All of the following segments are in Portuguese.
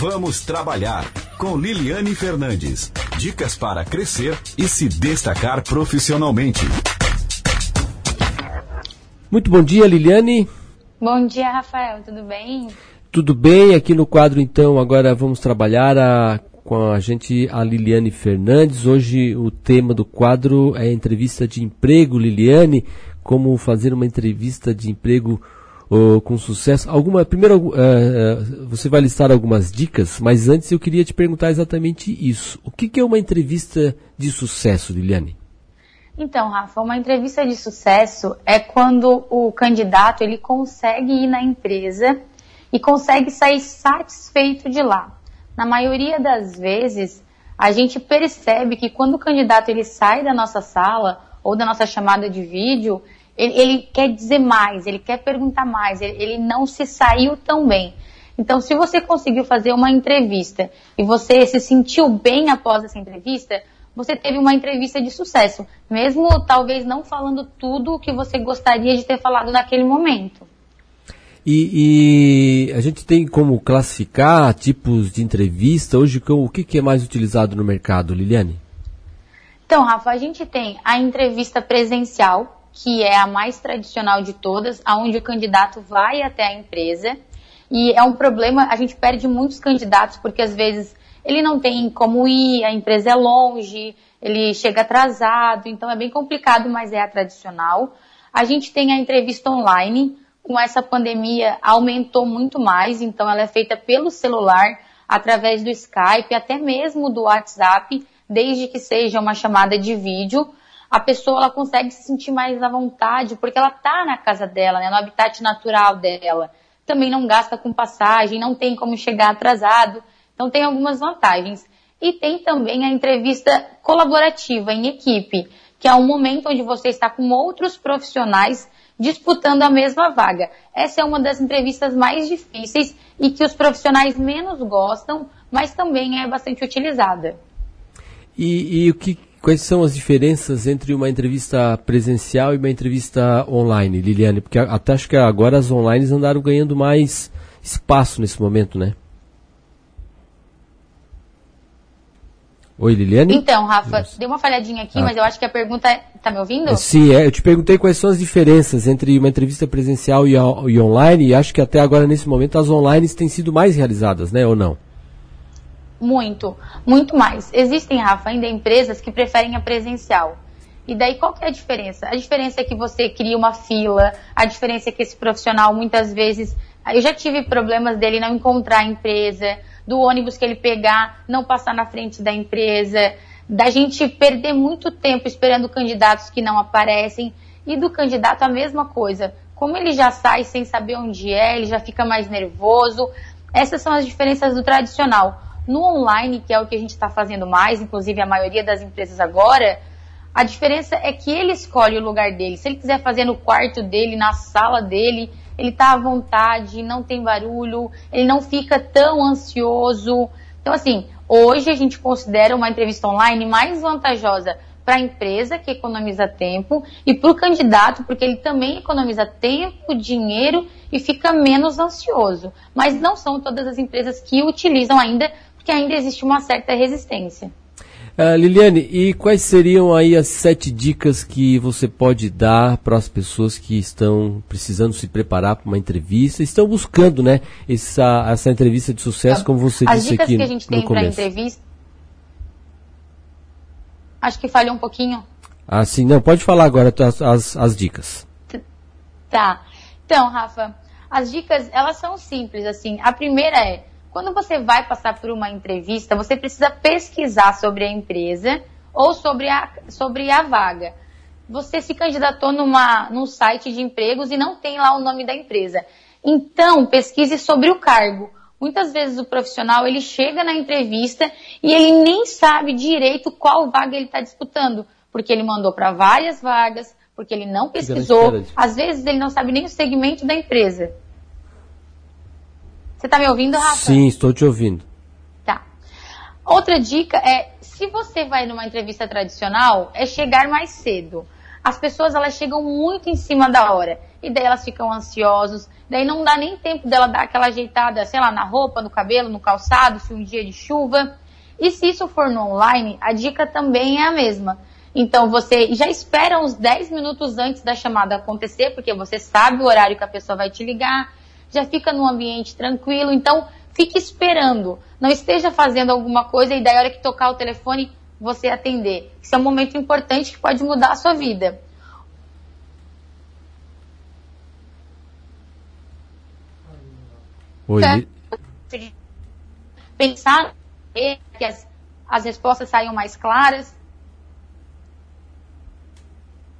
Vamos trabalhar com Liliane Fernandes. Dicas para crescer e se destacar profissionalmente. Muito bom dia, Liliane. Bom dia, Rafael. Tudo bem? Tudo bem. Aqui no quadro, então, agora vamos trabalhar a, com a gente a Liliane Fernandes. Hoje o tema do quadro é entrevista de emprego. Liliane, como fazer uma entrevista de emprego com sucesso. Alguma, primeiro, uh, você vai listar algumas dicas, mas antes eu queria te perguntar exatamente isso. O que, que é uma entrevista de sucesso, Liliane? Então, Rafa, uma entrevista de sucesso é quando o candidato ele consegue ir na empresa e consegue sair satisfeito de lá. Na maioria das vezes, a gente percebe que quando o candidato ele sai da nossa sala ou da nossa chamada de vídeo, ele, ele quer dizer mais, ele quer perguntar mais, ele, ele não se saiu tão bem. Então, se você conseguiu fazer uma entrevista e você se sentiu bem após essa entrevista, você teve uma entrevista de sucesso, mesmo talvez não falando tudo o que você gostaria de ter falado naquele momento. E, e, a gente tem como classificar tipos de entrevista hoje, o que, que é mais utilizado no mercado, Liliane? Então, Rafa, a gente tem a entrevista presencial, que é a mais tradicional de todas, aonde o candidato vai até a empresa. E é um problema, a gente perde muitos candidatos porque às vezes ele não tem como ir, a empresa é longe, ele chega atrasado, então é bem complicado, mas é a tradicional. A gente tem a entrevista online, com essa pandemia aumentou muito mais, então ela é feita pelo celular, através do Skype, até mesmo do WhatsApp, desde que seja uma chamada de vídeo a pessoa ela consegue se sentir mais à vontade, porque ela está na casa dela, né, no habitat natural dela. Também não gasta com passagem, não tem como chegar atrasado. Então tem algumas vantagens. E tem também a entrevista colaborativa em equipe, que é um momento onde você está com outros profissionais disputando a mesma vaga. Essa é uma das entrevistas mais difíceis e que os profissionais menos gostam, mas também é bastante utilizada. E, e o que Quais são as diferenças entre uma entrevista presencial e uma entrevista online, Liliane? Porque até acho que agora as online andaram ganhando mais espaço nesse momento, né? Oi, Liliane? Então, Rafa, Nossa. deu uma falhadinha aqui, ah. mas eu acho que a pergunta. É... Tá me ouvindo? Sim, é, eu te perguntei quais são as diferenças entre uma entrevista presencial e, e online, e acho que até agora, nesse momento, as online têm sido mais realizadas, né? Ou não? Muito, muito mais. Existem, Rafa, ainda empresas que preferem a presencial. E daí qual que é a diferença? A diferença é que você cria uma fila, a diferença é que esse profissional muitas vezes. Eu já tive problemas dele não encontrar a empresa, do ônibus que ele pegar, não passar na frente da empresa, da gente perder muito tempo esperando candidatos que não aparecem, e do candidato a mesma coisa. Como ele já sai sem saber onde é, ele já fica mais nervoso. Essas são as diferenças do tradicional. No online, que é o que a gente está fazendo mais, inclusive a maioria das empresas agora, a diferença é que ele escolhe o lugar dele. Se ele quiser fazer no quarto dele, na sala dele, ele está à vontade, não tem barulho, ele não fica tão ansioso. Então, assim, hoje a gente considera uma entrevista online mais vantajosa para a empresa, que economiza tempo, e para o candidato, porque ele também economiza tempo, dinheiro e fica menos ansioso. Mas não são todas as empresas que utilizam ainda que ainda existe uma certa resistência. Uh, Liliane, e quais seriam aí as sete dicas que você pode dar para as pessoas que estão precisando se preparar para uma entrevista, estão buscando, né, essa, essa entrevista de sucesso, como você as disse aqui As dicas que a gente tem para entrevista, acho que falhou um pouquinho. Ah, sim, não, pode falar agora as, as, as dicas. Tá. Então, Rafa, as dicas, elas são simples, assim. A primeira é, quando você vai passar por uma entrevista, você precisa pesquisar sobre a empresa ou sobre a, sobre a vaga. Você se candidatou numa, num site de empregos e não tem lá o nome da empresa. Então, pesquise sobre o cargo. Muitas vezes o profissional ele chega na entrevista e ele nem sabe direito qual vaga ele está disputando, porque ele mandou para várias vagas, porque ele não pesquisou. Às vezes ele não sabe nem o segmento da empresa. Você está me ouvindo, Rafa? Sim, estou te ouvindo. Tá. Outra dica é, se você vai numa entrevista tradicional, é chegar mais cedo. as pessoas elas chegam muito em cima da hora. E daí elas ficam ansiosos, daí não dá nem tempo dela dar aquela ajeitada, sei lá, na roupa, no cabelo, no calçado, se um dia de chuva. E se isso for no online, a dica também é a mesma. Então você já espera uns 10 minutos antes da chamada acontecer, porque você sabe o horário que a pessoa vai te ligar, já fica num ambiente tranquilo, então fique esperando. Não esteja fazendo alguma coisa e daí a hora que tocar o telefone, você atender. Isso é um momento importante que pode mudar a sua vida. Oi. Pensar que as, as respostas saiam mais claras.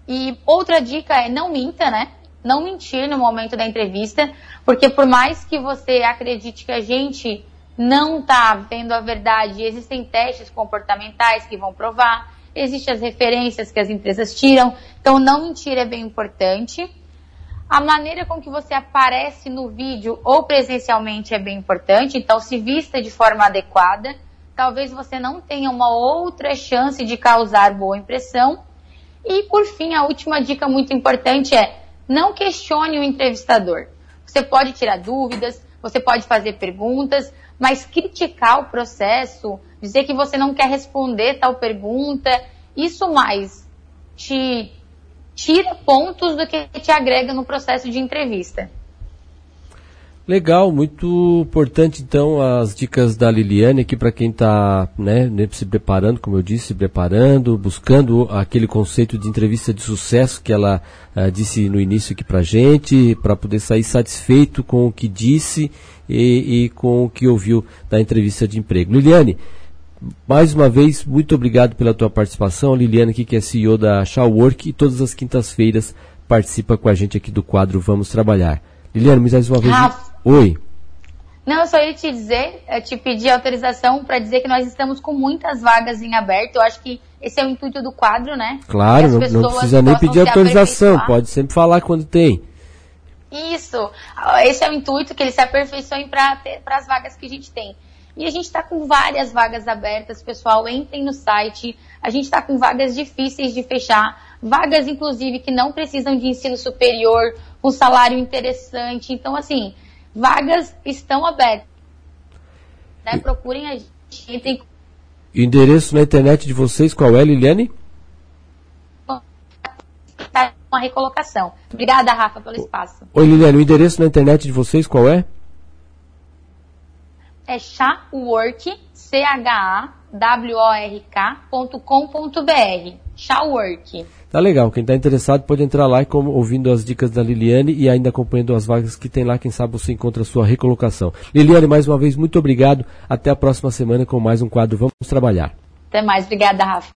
E outra dica é não minta, né? Não mentir no momento da entrevista, porque por mais que você acredite que a gente não está vendo a verdade, existem testes comportamentais que vão provar, existem as referências que as empresas tiram, então não mentir é bem importante. A maneira com que você aparece no vídeo ou presencialmente é bem importante, então se vista de forma adequada talvez você não tenha uma outra chance de causar boa impressão. E por fim, a última dica muito importante é não questione o entrevistador. Você pode tirar dúvidas, você pode fazer perguntas, mas criticar o processo, dizer que você não quer responder tal pergunta, isso mais te tira pontos do que te agrega no processo de entrevista. Legal, muito importante então as dicas da Liliane aqui para quem está né, se preparando, como eu disse, se preparando, buscando aquele conceito de entrevista de sucesso que ela uh, disse no início aqui para gente, para poder sair satisfeito com o que disse e, e, com o que ouviu da entrevista de emprego. Liliane, mais uma vez, muito obrigado pela tua participação. A Liliane aqui que é CEO da Shawwork e todas as quintas-feiras participa com a gente aqui do quadro Vamos Trabalhar. Liliane, mais uma vez. Oi. Não, eu só ia te dizer, te pedir autorização para dizer que nós estamos com muitas vagas em aberto. Eu acho que esse é o intuito do quadro, né? Claro, não, não, precisa nem pedir autorização, pode sempre falar quando tem. Isso, esse é o intuito, que eles se aperfeiçoem para as vagas que a gente tem. E a gente está com várias vagas abertas, pessoal, entrem no site. A gente está com vagas difíceis de fechar, vagas inclusive que não precisam de ensino superior, com salário interessante. Então, assim, vagas estão abertas. Né? Procurem a gente. Endereço na internet de vocês qual é, Liliane? Uma recolocação. Obrigada, Rafa, pelo espaço. Oi, Liliane, o endereço na internet de vocês qual é? É chawork, C-H-A-W-O-R-K.com.br. Chawork. Tá legal, quem está interessado pode entrar lá e como, ouvindo as dicas da Liliane e ainda acompanhando as vagas que tem lá, quem sabe você encontra a sua recolocação. Liliane, mais uma vez, muito obrigado. Até a próxima semana com mais um quadro Vamos Trabalhar. Até mais, obrigada, Rafa.